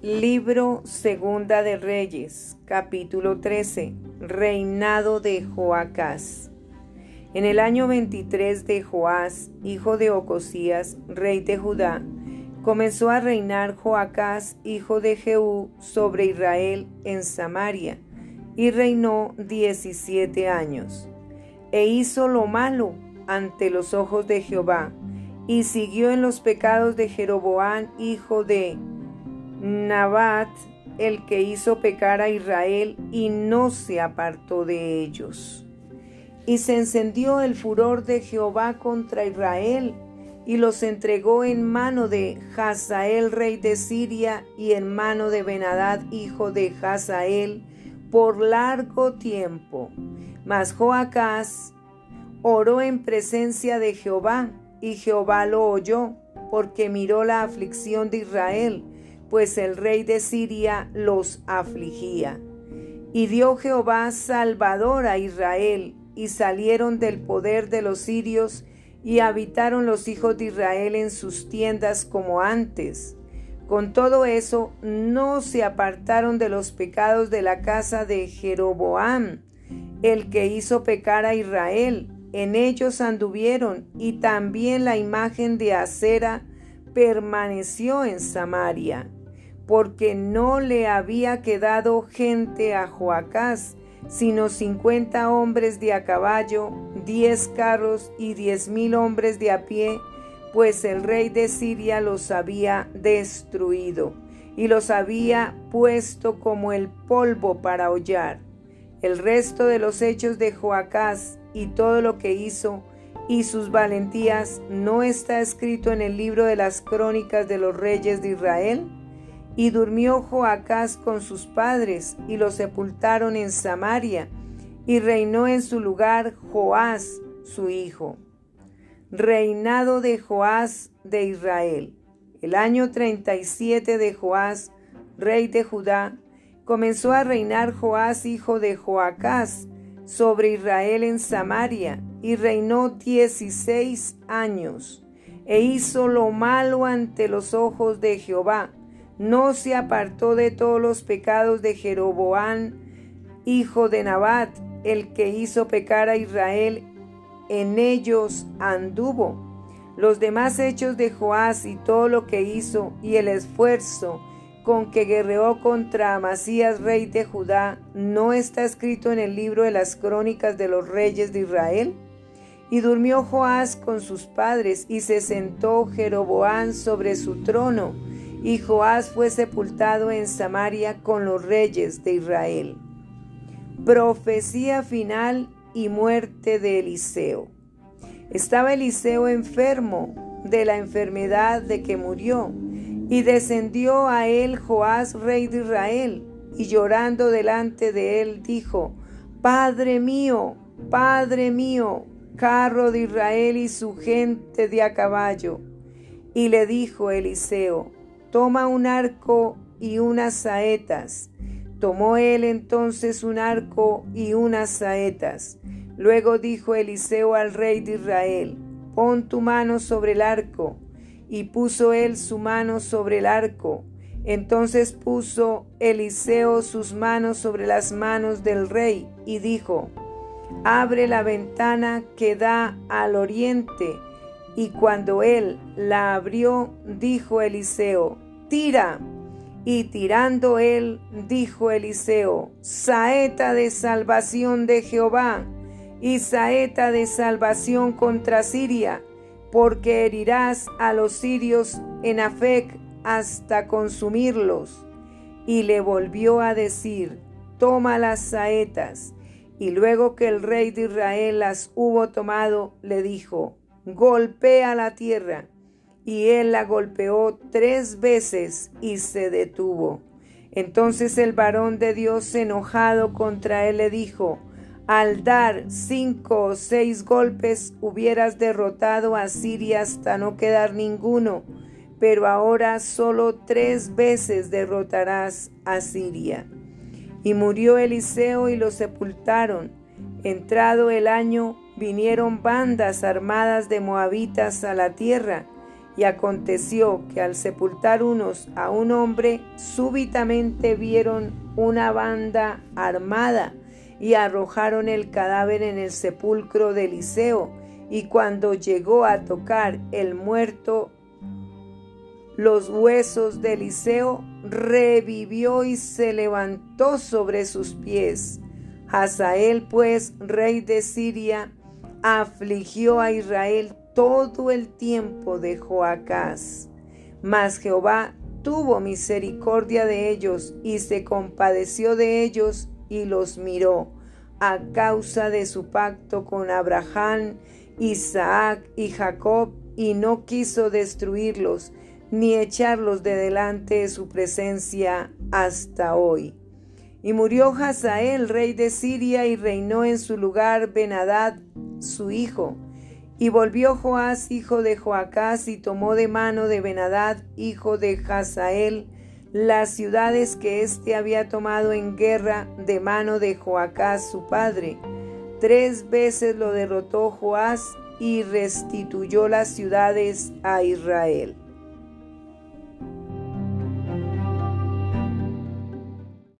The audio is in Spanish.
Libro Segunda de Reyes, capítulo 13, Reinado de Joacás. En el año 23 de Joás, hijo de Ocosías, rey de Judá, comenzó a reinar Joacás, hijo de Jehú, sobre Israel en Samaria, y reinó diecisiete años. E hizo lo malo ante los ojos de Jehová, y siguió en los pecados de Jeroboán, hijo de Nabat, el que hizo pecar a Israel, y no se apartó de ellos. Y se encendió el furor de Jehová contra Israel, y los entregó en mano de Hazael, rey de Siria, y en mano de Benadad, hijo de Hazael, por largo tiempo. Mas Joacás oró en presencia de Jehová, y Jehová lo oyó, porque miró la aflicción de Israel, pues el rey de Siria los afligía. Y dio Jehová salvador a Israel, y salieron del poder de los sirios, y habitaron los hijos de Israel en sus tiendas como antes. Con todo eso, no se apartaron de los pecados de la casa de Jeroboam, el que hizo pecar a Israel. En ellos anduvieron, y también la imagen de Acera permaneció en Samaria porque no le había quedado gente a Joacás, sino cincuenta hombres de a caballo, diez carros y diez mil hombres de a pie, pues el rey de Siria los había destruido y los había puesto como el polvo para hollar. El resto de los hechos de Joacás y todo lo que hizo y sus valentías no está escrito en el libro de las crónicas de los reyes de Israel. Y durmió Joacás con sus padres, y lo sepultaron en Samaria, y reinó en su lugar Joás, su hijo. Reinado de Joás de Israel. El año 37 de Joás, rey de Judá, comenzó a reinar Joás, hijo de Joacás, sobre Israel en Samaria, y reinó dieciséis años, e hizo lo malo ante los ojos de Jehová, no se apartó de todos los pecados de Jeroboán, hijo de Nabat, el que hizo pecar a Israel, en ellos anduvo. Los demás hechos de Joás y todo lo que hizo y el esfuerzo con que guerreó contra Amasías, rey de Judá, ¿no está escrito en el libro de las crónicas de los reyes de Israel? Y durmió Joás con sus padres, y se sentó Jeroboán sobre su trono, y Joás fue sepultado en Samaria con los reyes de Israel. Profecía final y muerte de Eliseo. Estaba Eliseo enfermo de la enfermedad de que murió, y descendió a él Joás, rey de Israel, y llorando delante de él dijo, Padre mío, Padre mío, carro de Israel y su gente de a caballo. Y le dijo Eliseo, toma un arco y unas saetas. Tomó él entonces un arco y unas saetas. Luego dijo Eliseo al rey de Israel, pon tu mano sobre el arco. Y puso él su mano sobre el arco. Entonces puso Eliseo sus manos sobre las manos del rey y dijo, abre la ventana que da al oriente y cuando él la abrió, dijo Eliseo, tira. Y tirando él, dijo Eliseo, saeta de salvación de Jehová y saeta de salvación contra Siria, porque herirás a los sirios en Afec hasta consumirlos. Y le volvió a decir, toma las saetas. Y luego que el rey de Israel las hubo tomado, le dijo, golpea la tierra. Y él la golpeó tres veces y se detuvo. Entonces el varón de Dios enojado contra él le dijo, al dar cinco o seis golpes hubieras derrotado a Siria hasta no quedar ninguno, pero ahora solo tres veces derrotarás a Siria. Y murió Eliseo y lo sepultaron. Entrado el año, vinieron bandas armadas de moabitas a la tierra, Y aconteció que al sepultar unos a un hombre, súbitamente vieron una banda armada y arrojaron el cadáver en el sepulcro de Eliseo. Y cuando llegó a tocar el muerto, los huesos de Eliseo, revivió y se levantó sobre sus pies. Hazael, pues, rey de Siria, afligió a Israel todo el tiempo de Joacás. Mas Jehová tuvo misericordia de ellos y se compadeció de ellos y los miró a causa de su pacto con Abraham, Isaac y Jacob y no quiso destruirlos ni echarlos de delante de su presencia hasta hoy. Y murió Hazael, rey de Siria, y reinó en su lugar Benadad, su hijo. Y volvió Joás, hijo de Joacás, y tomó de mano de Benadad, hijo de Hazael, las ciudades que éste había tomado en guerra de mano de Joacás, su padre. Tres veces lo derrotó Joás y restituyó las ciudades a Israel.